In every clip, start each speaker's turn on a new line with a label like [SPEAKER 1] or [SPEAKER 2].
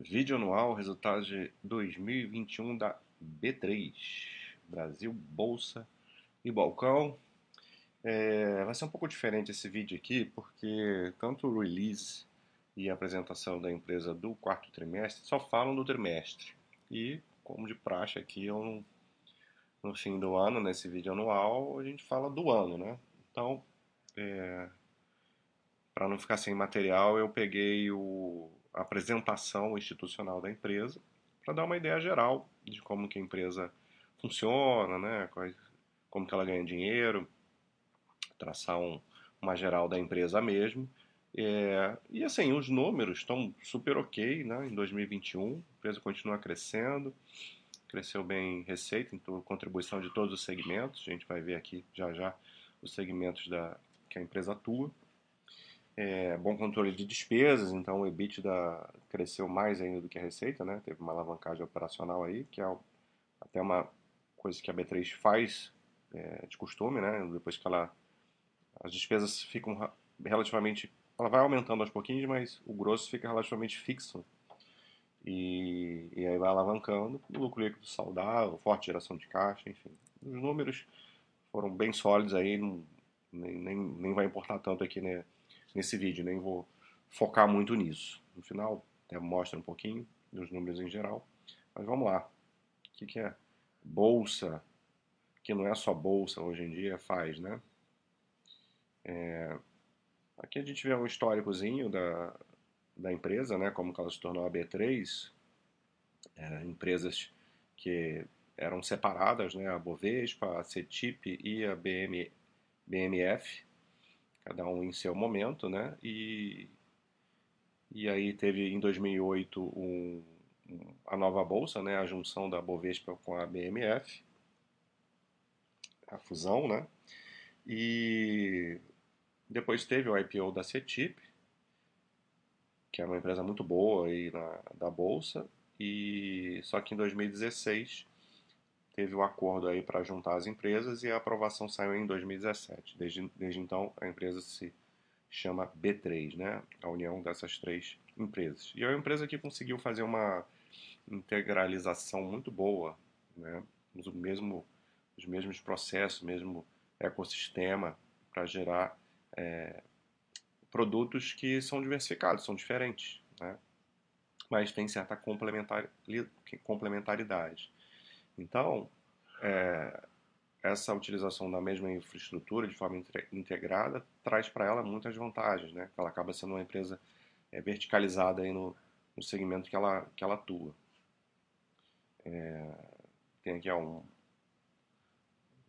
[SPEAKER 1] Vídeo anual, resultados de 2021 da B3, Brasil, Bolsa e Balcão. É, vai ser um pouco diferente esse vídeo aqui, porque tanto o release e a apresentação da empresa do quarto trimestre só falam do trimestre. E, como de praxe aqui, eu, no fim do ano, nesse vídeo anual, a gente fala do ano, né? Então, é, para não ficar sem material, eu peguei o apresentação institucional da empresa, para dar uma ideia geral de como que a empresa funciona, né, como que ela ganha dinheiro, traçar um, uma geral da empresa mesmo. É, e assim, os números estão super ok né, em 2021, a empresa continua crescendo, cresceu bem receita, então contribuição de todos os segmentos, a gente vai ver aqui já já os segmentos da, que a empresa atua é, bom controle de despesas, então o EBITDA cresceu mais ainda do que a receita, né? Teve uma alavancagem operacional aí, que é até uma coisa que a B3 faz é, de costume, né? Depois que ela as despesas ficam relativamente, ela vai aumentando aos pouquinhos, mas o grosso fica relativamente fixo e, e aí vai alavancando, o lucro líquido saudável, forte geração de caixa, enfim, os números foram bem sólidos aí, nem, nem, nem vai importar tanto aqui, né? Nesse vídeo, nem vou focar muito nisso. No final, até mostra um pouquinho dos números em geral. Mas vamos lá. O que, que é bolsa? Que não é só bolsa hoje em dia, faz, né? É... Aqui a gente vê um históricozinho da, da empresa, né? Como ela se tornou a B3. É, empresas que eram separadas, né? A Bovespa, a CETIP e a BM, BMF cada um em seu momento, né? E, e aí teve em 2008 um, a nova bolsa, né? A junção da Bovespa com a BMF, a fusão, né? E depois teve o IPO da CETIP, que é uma empresa muito boa aí na, da bolsa, e só que em 2016 teve o um acordo aí para juntar as empresas e a aprovação saiu em 2017. Desde, desde então, a empresa se chama B3, né? A união dessas três empresas. E é uma empresa que conseguiu fazer uma integralização muito boa, né? Os, mesmo, os mesmos processos, mesmo ecossistema para gerar é, produtos que são diversificados, são diferentes, né? Mas tem certa complementaridade. Então, é, essa utilização da mesma infraestrutura de forma integrada traz para ela muitas vantagens, né? Ela acaba sendo uma empresa é, verticalizada aí no, no, segmento que ela, que ela atua. É, tem aqui um,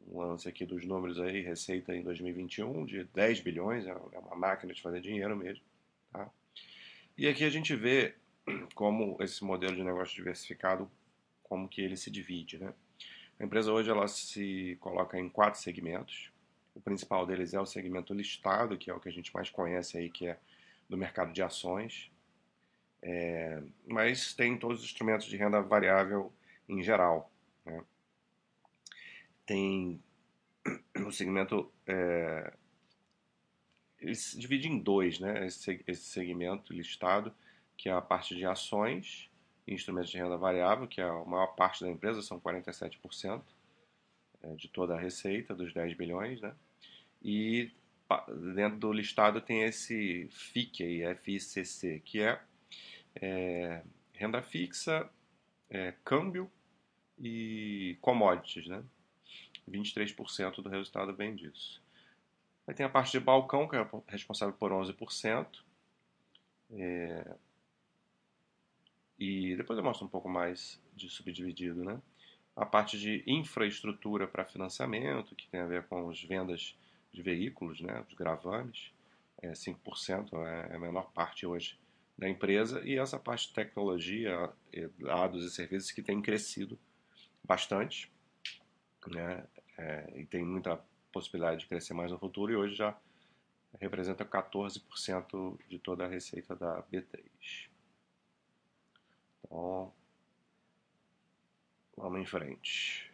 [SPEAKER 1] um lance aqui dos números aí, receita em 2021 de 10 bilhões, é, é uma máquina de fazer dinheiro mesmo. Tá? E aqui a gente vê como esse modelo de negócio diversificado como que ele se divide, né? A empresa hoje ela se coloca em quatro segmentos. O principal deles é o segmento listado, que é o que a gente mais conhece aí, que é do mercado de ações. É, mas tem todos os instrumentos de renda variável em geral. Né? Tem o segmento. É, ele se divide em dois, né? Esse, esse segmento listado, que é a parte de ações instrumentos de renda variável, que é a maior parte da empresa, são 47% é, de toda a receita, dos 10 bilhões, né? E dentro do listado tem esse FIC FICC, que é, é renda fixa, é, câmbio e commodities, né? 23% do resultado vem disso. Aí tem a parte de balcão, que é responsável por 11%. É, e depois eu mostro um pouco mais de subdividido, né? A parte de infraestrutura para financiamento, que tem a ver com as vendas de veículos, né? Os gravames, é 5%, é a menor parte hoje da empresa. E essa parte de tecnologia, dados e serviços que tem crescido bastante, né? É, e tem muita possibilidade de crescer mais no futuro e hoje já representa 14% de toda a receita da B3. Então, vamos em frente.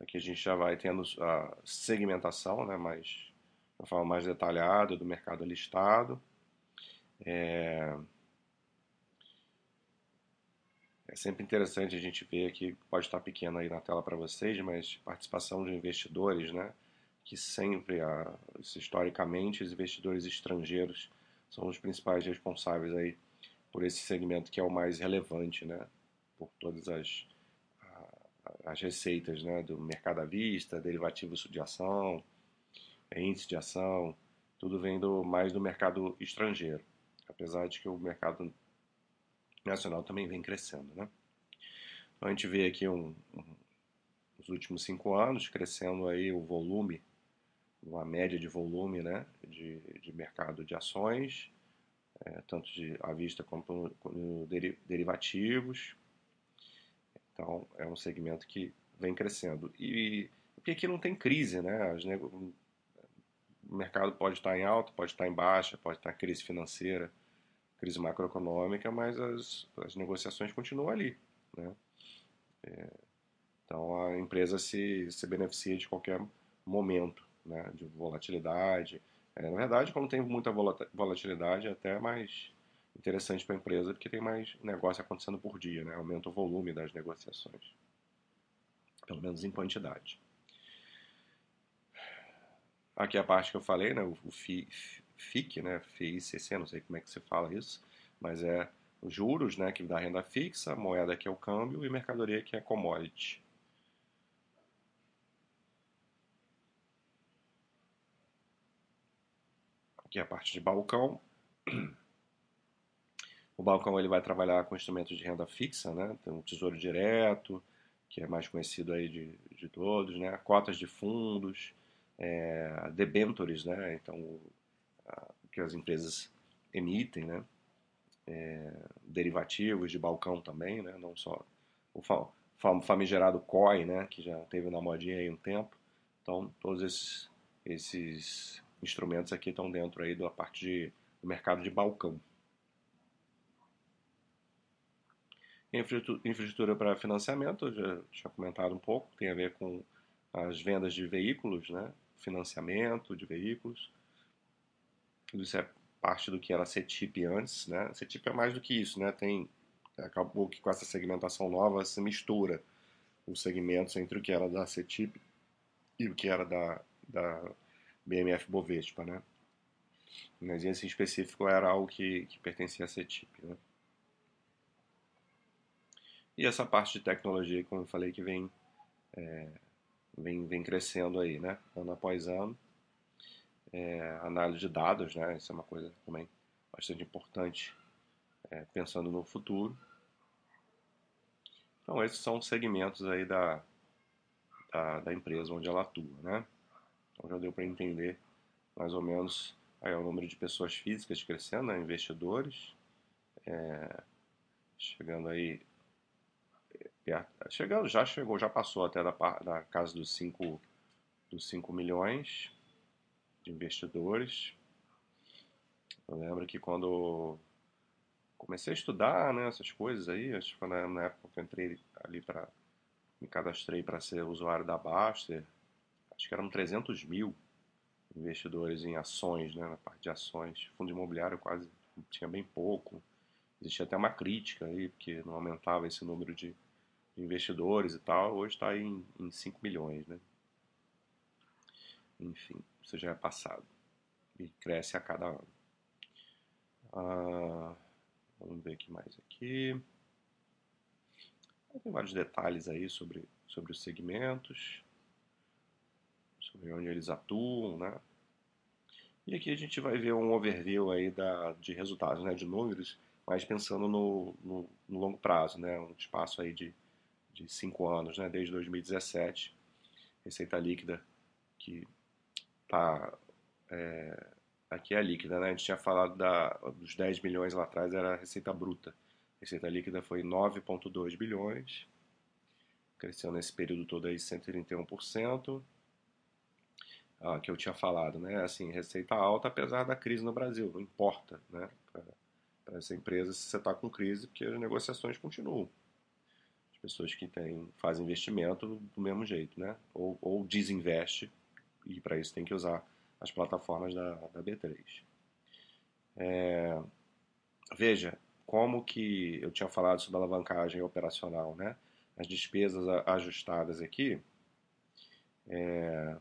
[SPEAKER 1] Aqui a gente já vai tendo a segmentação, né, mais, de uma forma mais detalhada do mercado listado. É... É sempre interessante a gente ver aqui, pode estar pequeno aí na tela para vocês, mas participação de investidores, né? Que sempre, historicamente, os investidores estrangeiros são os principais responsáveis aí por esse segmento que é o mais relevante, né? Por todas as, as receitas, né? Do mercado à vista, derivativos de ação, índice de ação, tudo vem do, mais do mercado estrangeiro, apesar de que o mercado nacional também vem crescendo, né? Então a gente vê aqui um, um, os últimos cinco anos crescendo aí o volume, uma média de volume, né, de, de mercado de ações, é, tanto de à vista quanto no, no derivativos. Então é um segmento que vem crescendo e porque aqui não tem crise, né? O mercado pode estar em alta, pode estar em baixa, pode estar em crise financeira, crise macroeconômica, mas as, as negociações continuam ali. Né? É, então a empresa se, se beneficia de qualquer momento né, de volatilidade. É, na verdade, quando tem muita volatilidade, é até mais interessante para a empresa, porque tem mais negócio acontecendo por dia, né? aumenta o volume das negociações, pelo menos em quantidade. Aqui a parte que eu falei, né, o, o FI, FIC, né, FICC, não sei como é que se fala isso, mas é os juros, né, que dá renda fixa, moeda que é o câmbio e mercadoria que é commodity. Aqui é a parte de balcão. O balcão ele vai trabalhar com instrumentos de renda fixa, né? Tem o tesouro direto, que é mais conhecido aí de, de todos, né? Cotas de fundos, é, debentures, né? Então que as empresas emitem, né? É, derivativos de balcão também, né? Não só o famigerado COI, né? Que já teve na modinha aí um tempo. Então, todos esses, esses instrumentos aqui estão dentro aí da parte de, do mercado de balcão. Infraestrutura para financiamento, já tinha comentado um pouco, tem a ver com as vendas de veículos, né? financiamento de veículos, isso é parte do que era CETIP antes, né? CETIP é mais do que isso, né? Tem acabou que com essa segmentação nova se mistura os segmentos entre o que era da CETIP e o que era da, da BMF Bovespa, né? Mas esse em específico era algo que, que pertencia à CETIP, né? E essa parte de tecnologia, como eu falei, que vem, é, vem, vem crescendo aí, né? Ano após ano é, análise de dados, né? Isso é uma coisa também bastante importante é, pensando no futuro. Então esses são os segmentos aí da, da, da, empresa onde ela atua, né? Então já deu para entender mais ou menos aí, o número de pessoas físicas crescendo, né? investidores, é, chegando aí perto, chegando, já chegou, já passou até da, da casa dos 5 dos 5 milhões, de investidores. Eu lembro que quando comecei a estudar né, essas coisas aí, acho que na época que eu entrei ali para. me cadastrei para ser usuário da Baster, acho que eram 300 mil investidores em ações, né, na parte de ações. Fundo imobiliário quase tinha bem pouco. Existia até uma crítica aí, porque não aumentava esse número de investidores e tal. Hoje está em, em 5 milhões, né? Enfim isso já é passado e cresce a cada ano. Ah, vamos ver aqui mais aqui. Tem vários detalhes aí sobre, sobre os segmentos, sobre onde eles atuam, né? E aqui a gente vai ver um overview aí da, de resultados, né, de números, mas pensando no, no, no longo prazo, né, um espaço aí de, de cinco anos, né, desde 2017, receita líquida que tá é, aqui é a líquida, né? A gente tinha falado da, dos 10 milhões lá atrás, era a receita bruta. A receita líquida foi 9,2 bilhões, cresceu nesse período todo aí 131%. Ah, que eu tinha falado, né? Assim, receita alta apesar da crise no Brasil, não importa, né? Para essa empresa se você está com crise, porque as negociações continuam. As pessoas que têm, fazem investimento do mesmo jeito, né? Ou, ou desinveste e para isso tem que usar as plataformas da, da B3. É, veja, como que eu tinha falado sobre alavancagem operacional, né? As despesas ajustadas aqui é,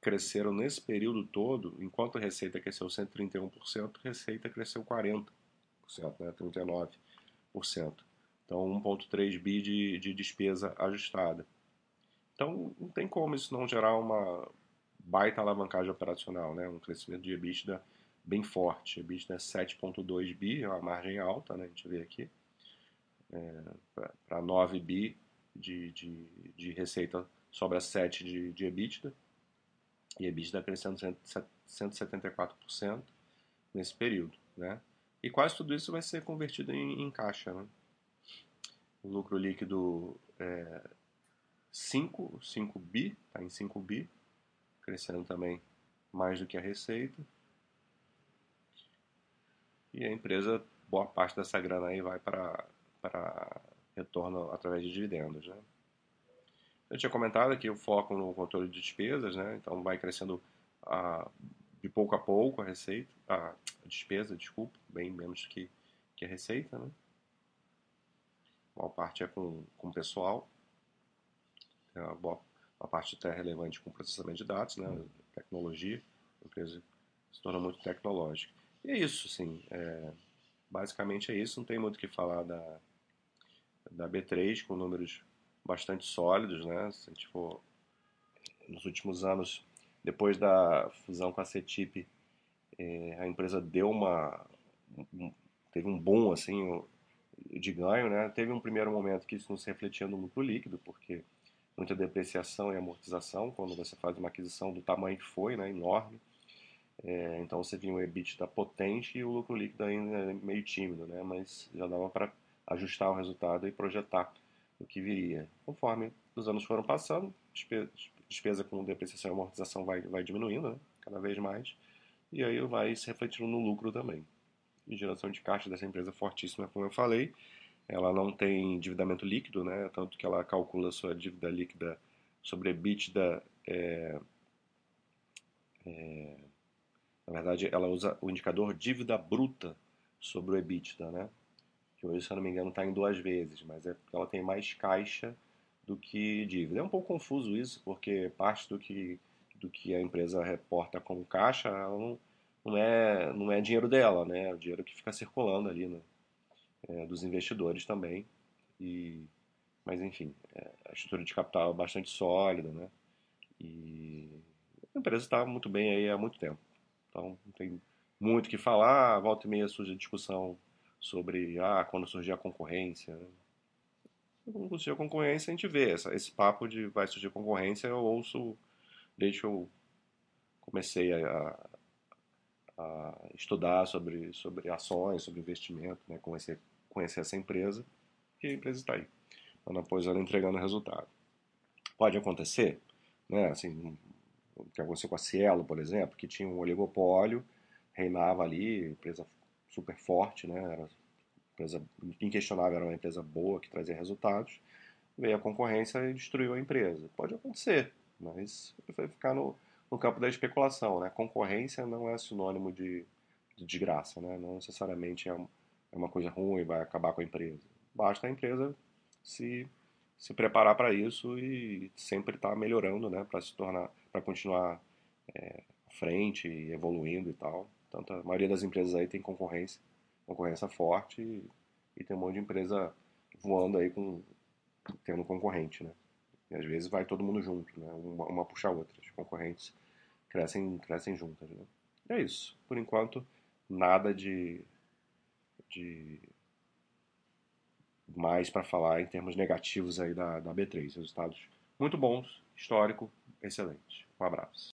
[SPEAKER 1] cresceram nesse período todo, enquanto a receita cresceu 131%, a receita cresceu 40%, né? 39%. Então, 1,3 bi de, de despesa ajustada. Então, não tem como isso não gerar uma baita alavancagem operacional, né? Um crescimento de EBITDA bem forte. EBITDA é 7,2 bi, é uma margem alta, né? A gente vê aqui. É, Para 9 bi de, de, de, receita, sobra 7 de, de EBITDA. E EBITDA crescendo 174% nesse período, né? E quase tudo isso vai ser convertido em, em caixa, né? O lucro líquido é 5, 5 bi, está em 5 bi, crescendo também mais do que a receita. E a empresa, boa parte dessa grana aí vai para retorno através de dividendos. Né? Eu tinha comentado aqui o foco no controle de despesas, né? então vai crescendo a, de pouco a pouco a receita, a despesa, desculpa, bem menos que, que a receita. Né? A maior parte é com, com pessoal, é uma, boa, parte até relevante com processamento de dados, né? tecnologia, a empresa se torna muito tecnológica. E é isso, sim. É, basicamente é isso. Não tem muito o que falar da, da B3, com números bastante sólidos, né? Se a gente for nos últimos anos, depois da fusão com a CETIP, é, a empresa deu uma um, teve um boom assim de ganho, né? Teve um primeiro momento que isso não se refletia no lucro líquido, porque muita depreciação e amortização quando você faz uma aquisição do tamanho que foi, né? Enorme. É, então você vinha o EBITDA potente e o lucro líquido ainda meio tímido, né? mas já dava para ajustar o resultado e projetar o que viria. Conforme os anos foram passando, despesa, com depreciação e amortização vai, vai diminuindo, né? cada vez mais, e aí vai se refletindo no lucro também. E geração de caixa dessa empresa fortíssima, como eu falei, ela não tem endividamento líquido, né? tanto que ela calcula sua dívida líquida sobre EBITDA é, é, na verdade, ela usa o indicador dívida bruta sobre o EBITDA, né? Que hoje, se eu não me engano, está em duas vezes, mas é porque ela tem mais caixa do que dívida. É um pouco confuso isso, porque parte do que, do que a empresa reporta como caixa não, não, é, não é dinheiro dela, né? É o dinheiro que fica circulando ali, né? É, dos investidores também. E, mas, enfim, é, a estrutura de capital é bastante sólida, né? E a empresa está muito bem aí há muito tempo. Então não tem muito o que falar. Volta e meia surge a discussão sobre ah, quando surgir a concorrência. Né? Quando surgir a concorrência, a gente vê. Essa, esse papo de vai surgir concorrência eu ouço desde que eu comecei a, a estudar sobre, sobre ações, sobre investimento, né? conhecer, conhecer essa empresa, e a empresa está aí. Ano após ela entregando resultado. Pode acontecer, né? Assim, o que aconteceu com a Cielo, por exemplo, que tinha um oligopólio, reinava ali, empresa super forte, né? Era empresa inquestionável, era uma empresa boa que trazia resultados. Veio a concorrência e destruiu a empresa. Pode acontecer, mas vai ficar no, no campo da especulação, né? Concorrência não é sinônimo de, de desgraça, né? Não necessariamente é, é uma coisa ruim, vai acabar com a empresa. Basta a empresa se se preparar para isso e sempre estar tá melhorando, né, para se tornar, para continuar é, frente, evoluindo e tal. Tanto a maioria das empresas aí tem concorrência, concorrência forte e, e tem um monte de empresa voando aí com tendo concorrente, né? E às vezes vai todo mundo junto, né? Uma, uma puxa a outra. As concorrentes crescem, crescem juntas, né? E é isso. Por enquanto, nada de, de mais para falar em termos negativos aí da, da B3. Resultados muito bons, histórico, excelente. Um abraço.